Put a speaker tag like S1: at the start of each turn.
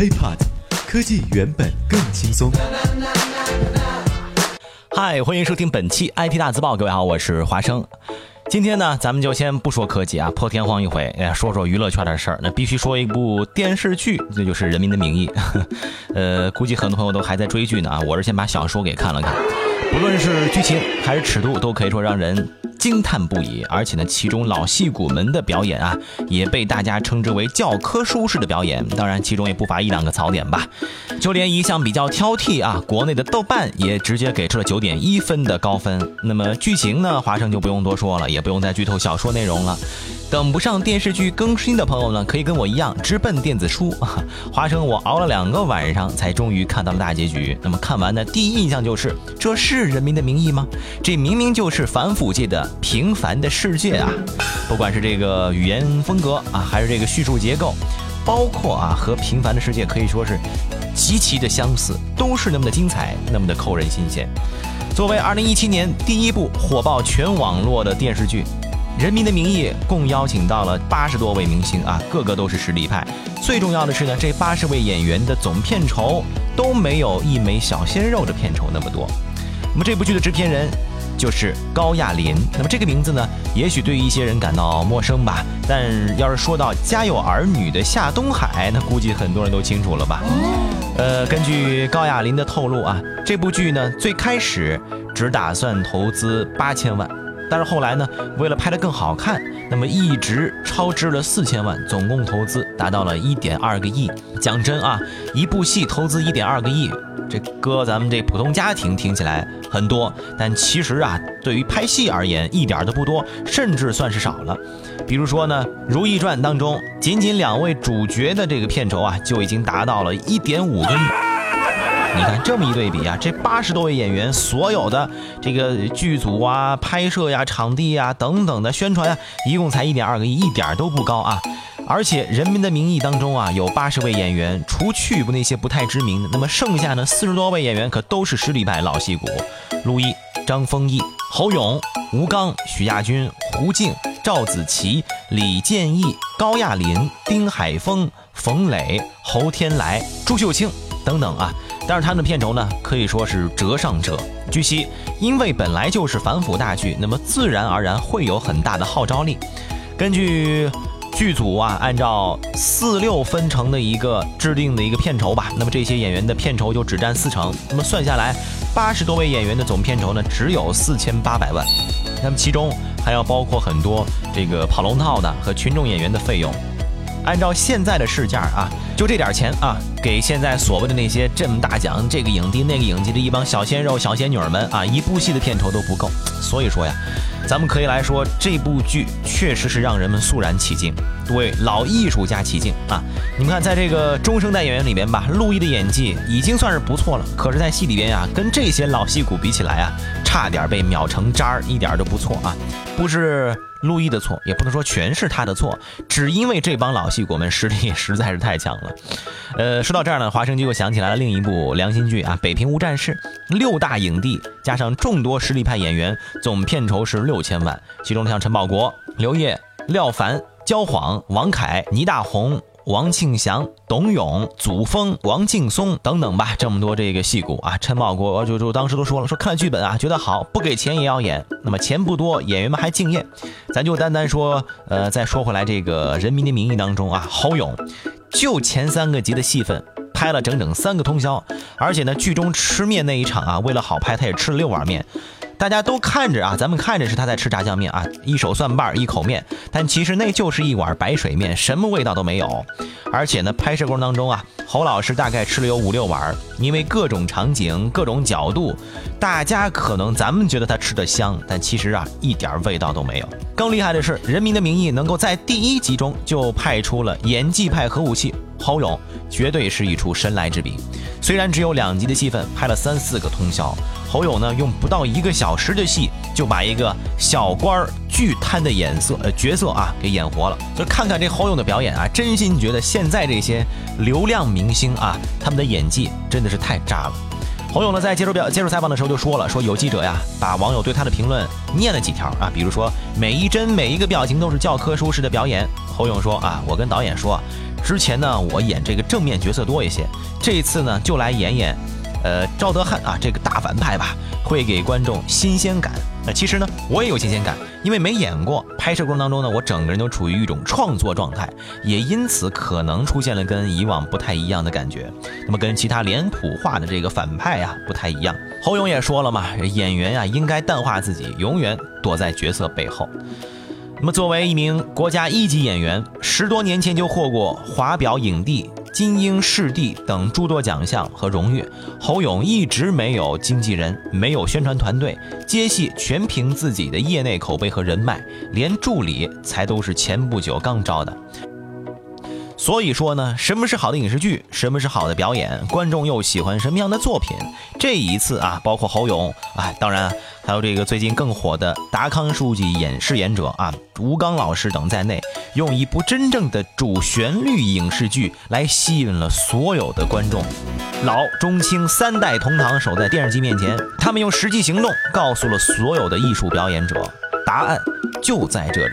S1: HiPod，科技原本更轻松。
S2: 嗨，欢迎收听本期 IT 大字报，各位好，我是华生。今天呢，咱们就先不说科技啊，破天荒一回，哎，说说娱乐圈的事儿。那必须说一部电视剧，那就是《人民的名义》。呃，估计很多朋友都还在追剧呢啊，我是先把小说给看了看，不论是剧情还是尺度，都可以说让人。惊叹不已，而且呢，其中老戏骨们的表演啊，也被大家称之为教科书式的表演。当然，其中也不乏一两个槽点吧。就连一向比较挑剔啊，国内的豆瓣也直接给出了九点一分的高分。那么剧情呢，华生就不用多说了，也不用再剧透小说内容了。等不上电视剧更新的朋友呢，可以跟我一样直奔电子书。华生，我熬了两个晚上才终于看到了大结局。那么看完的第一印象就是，这是《人民的名义》吗？这明明就是反腐界的平凡的世界啊！不管是这个语言风格啊，还是这个叙述结构，包括啊和平凡的世界可以说是极其的相似，都是那么的精彩，那么的扣人心弦。作为2017年第一部火爆全网络的电视剧。《人民的名义》共邀请到了八十多位明星啊，个个都是实力派。最重要的是呢，这八十位演员的总片酬都没有一枚小鲜肉的片酬那么多。那么这部剧的制片人就是高亚麟。那么这个名字呢，也许对于一些人感到陌生吧。但要是说到《家有儿女》的夏东海，那估计很多人都清楚了吧？呃，根据高亚麟的透露啊，这部剧呢最开始只打算投资八千万。但是后来呢，为了拍得更好看，那么一直超支了四千万，总共投资达到了一点二个亿。讲真啊，一部戏投资一点二个亿，这搁咱们这普通家庭听起来很多，但其实啊，对于拍戏而言一点都不多，甚至算是少了。比如说呢，《如懿传》当中，仅仅两位主角的这个片酬啊，就已经达到了一点五个亿。你看这么一对比啊，这八十多位演员所有的这个剧组啊、拍摄呀、场地呀等等的宣传呀，一共才一点二个亿，一点都不高啊。而且《人民的名义》当中啊，有八十位演员，除去那些不太知名的，那么剩下呢四十多位演员可都是实力派老戏骨：陆毅、张丰毅、侯勇、吴刚、许亚军、胡静、赵子琪、李建义、高亚麟、丁海峰、冯磊、侯天来、朱秀清等等啊。但是他们的片酬呢，可以说是折上折。据悉，因为本来就是反腐大剧，那么自然而然会有很大的号召力。根据剧组啊，按照四六分成的一个制定的一个片酬吧，那么这些演员的片酬就只占四成。那么算下来，八十多位演员的总片酬呢，只有四千八百万。那么其中还要包括很多这个跑龙套的和群众演员的费用。按照现在的市价啊，就这点钱啊，给现在所谓的那些这么大奖、这个影帝、那个影帝的一帮小鲜肉、小仙女们啊，一部戏的片酬都不够。所以说呀，咱们可以来说，这部剧确实是让人们肃然起敬，为老艺术家起敬啊！你们看，在这个中生代演员里边吧，陆毅的演技已经算是不错了，可是，在戏里边呀，跟这些老戏骨比起来啊，差点被秒成渣儿，一点都不错啊，不是。陆毅的错也不能说全是他的错，只因为这帮老戏骨们实力实在是太强了。呃，说到这儿呢，华生就又想起来了另一部良心剧啊，《北平无战事》，六大影帝加上众多实力派演员，总片酬是六千万，其中像陈宝国、刘烨、廖凡、焦晃、王凯、倪大红。王庆祥、董永、祖峰、王劲松等等吧，这么多这个戏骨啊，陈宝国就就当时都说了，说看剧本啊，觉得好，不给钱也要演。那么钱不多，演员们还敬业，咱就单单说，呃，再说回来，这个《人民的名义》当中啊，侯勇就前三个集的戏份拍了整整三个通宵，而且呢，剧中吃面那一场啊，为了好拍，他也吃了六碗面。大家都看着啊，咱们看着是他在吃炸酱面啊，一手蒜瓣一口面，但其实那就是一碗白水面，什么味道都没有。而且呢，拍摄过程当中啊，侯老师大概吃了有五六碗，因为各种场景、各种角度，大家可能咱们觉得他吃的香，但其实啊，一点味道都没有。更厉害的是，《人民的名义》能够在第一集中就派出了演技派核武器侯勇，绝对是一出神来之笔。虽然只有两集的戏份，拍了三四个通宵。侯勇呢，用不到一个小时的戏，就把一个小官儿巨贪的眼色呃角色啊给演活了。所以看看这侯勇的表演啊，真心觉得现在这些流量明星啊，他们的演技真的是太渣了。侯勇呢，在接受表接受采访的时候就说了，说有记者呀，把网友对他的评论念了几条啊，比如说每一帧每一个表情都是教科书式的表演。侯勇说啊，我跟导演说，之前呢，我演这个正面角色多一些，这一次呢，就来演演，呃，赵德汉啊，这个大反派吧，会给观众新鲜感。那其实呢，我也有新鲜感，因为没演过，拍摄过程当中呢，我整个人都处于一种创作状态，也因此可能出现了跟以往不太一样的感觉。那么跟其他脸谱化的这个反派啊不太一样。侯勇也说了嘛，演员呀应该淡化自己，永远躲在角色背后。那么作为一名国家一级演员，十多年前就获过华表影帝。金鹰视帝等诸多奖项和荣誉，侯勇一直没有经纪人，没有宣传团队，接戏全凭自己的业内口碑和人脉，连助理才都是前不久刚招的。所以说呢，什么是好的影视剧？什么是好的表演？观众又喜欢什么样的作品？这一次啊，包括侯勇啊，当然还有这个最近更火的达康书记演饰演者啊，吴刚老师等在内，用一部真正的主旋律影视剧来吸引了所有的观众。老中青三代同堂守在电视机面前，他们用实际行动告诉了所有的艺术表演者，答案就在这里。